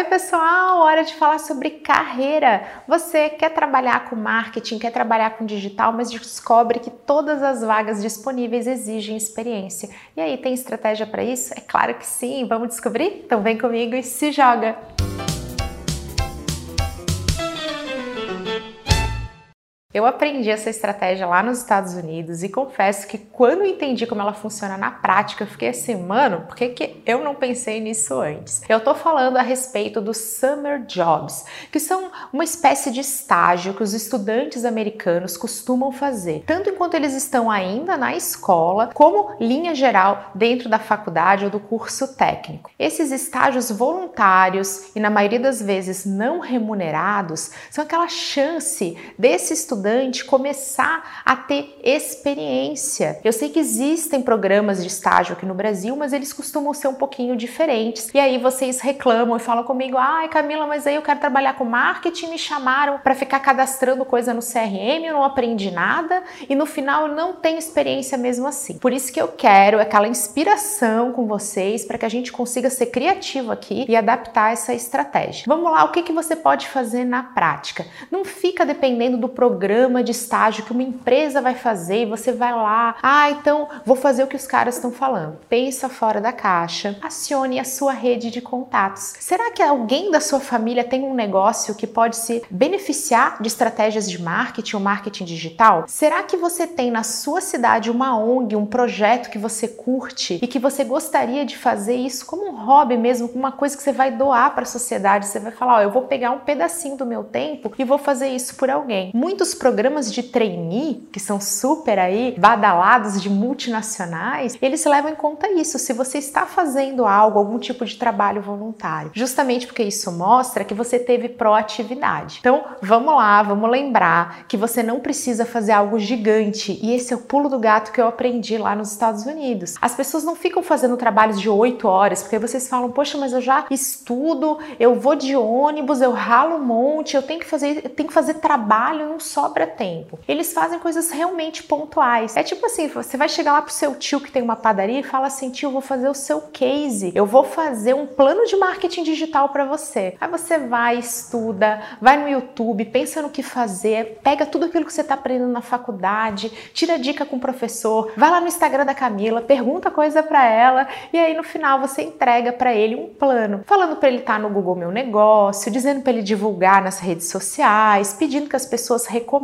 Oi, pessoal! Hora de falar sobre carreira. Você quer trabalhar com marketing, quer trabalhar com digital, mas descobre que todas as vagas disponíveis exigem experiência. E aí, tem estratégia para isso? É claro que sim. Vamos descobrir? Então vem comigo e se joga! Eu aprendi essa estratégia lá nos Estados Unidos e confesso que quando entendi como ela funciona na prática, eu fiquei assim, mano, por que, que eu não pensei nisso antes? Eu tô falando a respeito dos Summer Jobs, que são uma espécie de estágio que os estudantes americanos costumam fazer, tanto enquanto eles estão ainda na escola, como linha geral dentro da faculdade ou do curso técnico. Esses estágios voluntários e na maioria das vezes não remunerados são aquela chance desse estudante estudante começar a ter experiência. Eu sei que existem programas de estágio aqui no Brasil, mas eles costumam ser um pouquinho diferentes. E aí vocês reclamam e falam comigo: ai, Camila, mas aí eu quero trabalhar com marketing, me chamaram para ficar cadastrando coisa no CRM, eu não aprendi nada e no final eu não tenho experiência mesmo assim. Por isso que eu quero aquela inspiração com vocês para que a gente consiga ser criativo aqui e adaptar essa estratégia. Vamos lá, o que, que você pode fazer na prática? Não fica dependendo do programa programa de estágio que uma empresa vai fazer e você vai lá, ah, então vou fazer o que os caras estão falando. Pensa fora da caixa, acione a sua rede de contatos. Será que alguém da sua família tem um negócio que pode se beneficiar de estratégias de marketing ou marketing digital? Será que você tem na sua cidade uma ONG, um projeto que você curte e que você gostaria de fazer isso como um hobby mesmo, uma coisa que você vai doar para a sociedade? Você vai falar, ó, eu vou pegar um pedacinho do meu tempo e vou fazer isso por alguém. Muitos programas de trainee, que são super aí badalados de multinacionais, eles levam em conta isso, se você está fazendo algo, algum tipo de trabalho voluntário. Justamente porque isso mostra que você teve proatividade. Então, vamos lá, vamos lembrar que você não precisa fazer algo gigante. E esse é o pulo do gato que eu aprendi lá nos Estados Unidos. As pessoas não ficam fazendo trabalhos de 8 horas, porque vocês falam, poxa, mas eu já estudo, eu vou de ônibus, eu ralo um monte, eu tenho que fazer, eu tenho que fazer trabalho, não só sobra tempo. Eles fazem coisas realmente pontuais. É tipo assim, você vai chegar lá pro seu tio que tem uma padaria e fala assim: "Tio, vou fazer o seu case. Eu vou fazer um plano de marketing digital para você". Aí você vai, estuda, vai no YouTube, pensa no que fazer, pega tudo aquilo que você está aprendendo na faculdade, tira dica com o professor, vai lá no Instagram da Camila, pergunta coisa para ela e aí no final você entrega para ele um plano, falando para ele estar tá no Google Meu Negócio, dizendo para ele divulgar nas redes sociais, pedindo que as pessoas recomendem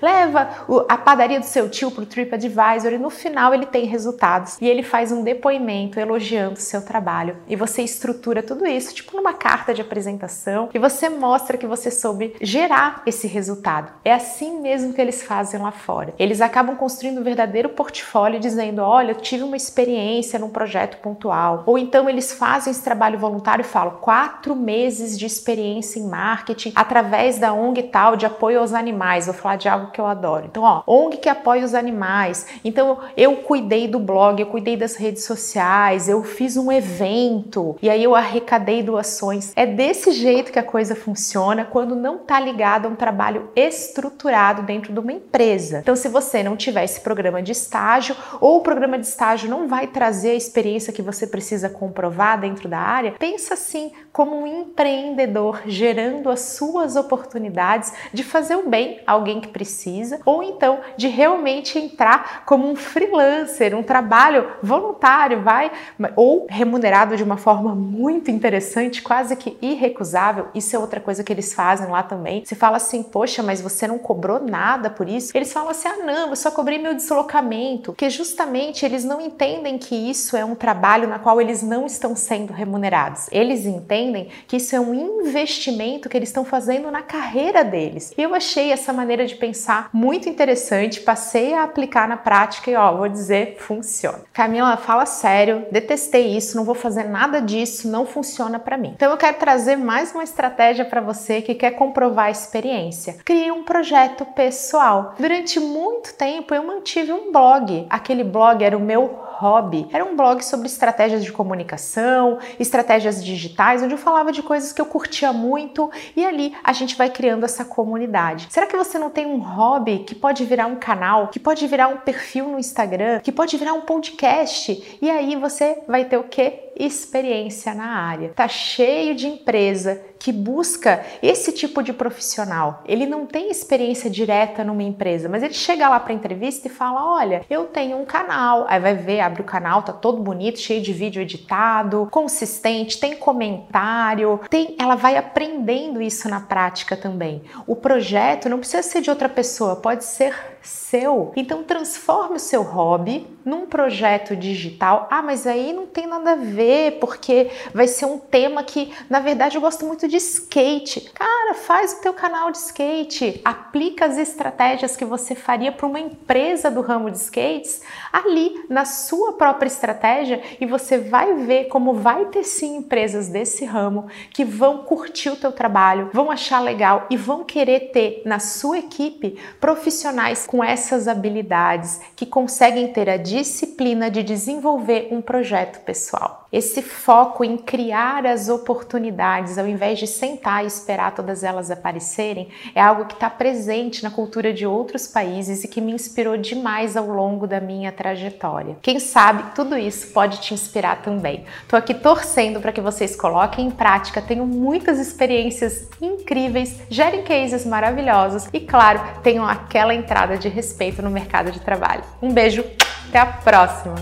leva a padaria do seu tio para o TripAdvisor e no final ele tem resultados e ele faz um depoimento elogiando o seu trabalho. E você estrutura tudo isso, tipo numa carta de apresentação, e você mostra que você soube gerar esse resultado. É assim mesmo que eles fazem lá fora. Eles acabam construindo um verdadeiro portfólio dizendo: olha, eu tive uma experiência num projeto pontual. Ou então eles fazem esse trabalho voluntário e falam: quatro meses de experiência em marketing através da ONG tal de apoio aos animais vou falar de algo que eu adoro. Então, ó, ONG que apoia os animais. Então, eu cuidei do blog, eu cuidei das redes sociais, eu fiz um evento e aí eu arrecadei doações. É desse jeito que a coisa funciona quando não está ligado a um trabalho estruturado dentro de uma empresa. Então, se você não tiver esse programa de estágio ou o programa de estágio não vai trazer a experiência que você precisa comprovar dentro da área, pensa assim como um empreendedor gerando as suas oportunidades de fazer o bem a alguém que precisa, ou então de realmente entrar como um freelancer, um trabalho voluntário, vai, ou remunerado de uma forma muito interessante, quase que irrecusável. Isso é outra coisa que eles fazem lá também. Você fala assim, poxa, mas você não cobrou nada por isso? Eles falam assim, ah, não, eu só cobrei meu deslocamento, porque justamente eles não entendem que isso é um trabalho na qual eles não estão sendo remunerados. Eles entendem que isso é um investimento que eles estão fazendo na carreira deles. Eu achei essa maneira de pensar muito interessante, passei a aplicar na prática e ó, vou dizer, funciona. Camila, fala sério, detestei isso, não vou fazer nada disso, não funciona para mim. Então eu quero trazer mais uma estratégia para você que quer comprovar a experiência. Crie um projeto pessoal. Durante muito tempo eu mantive um blog. Aquele blog era o meu hobby. Era um blog sobre estratégias de comunicação, estratégias digitais, onde eu falava de coisas que eu curtia muito e ali a gente vai criando essa comunidade. Será que você não tem um hobby que pode virar um canal, que pode virar um perfil no Instagram, que pode virar um podcast? E aí você vai ter o quê? experiência na área. Tá cheio de empresa que busca esse tipo de profissional. Ele não tem experiência direta numa empresa, mas ele chega lá para entrevista e fala: "Olha, eu tenho um canal". Aí vai ver, abre o canal, tá todo bonito, cheio de vídeo editado, consistente, tem comentário, tem, ela vai aprendendo isso na prática também. O projeto não precisa ser de outra pessoa, pode ser seu. Então transforme o seu hobby num projeto digital. Ah, mas aí não tem nada a ver, porque vai ser um tema que, na verdade, eu gosto muito de skate. Cara, faz o teu canal de skate, aplica as estratégias que você faria para uma empresa do ramo de skates ali na sua própria estratégia e você vai ver como vai ter sim empresas desse ramo que vão curtir o teu trabalho, vão achar legal e vão querer ter na sua equipe profissionais com essas habilidades que conseguem ter a disciplina de desenvolver um projeto pessoal. Esse foco em criar as oportunidades, ao invés de sentar e esperar todas elas aparecerem, é algo que está presente na cultura de outros países e que me inspirou demais ao longo da minha trajetória. Quem sabe tudo isso pode te inspirar também. Estou aqui torcendo para que vocês coloquem em prática, tenham muitas experiências incríveis, gerem cases maravilhosos e, claro, tenham aquela entrada de respeito no mercado de trabalho. Um beijo, até a próxima!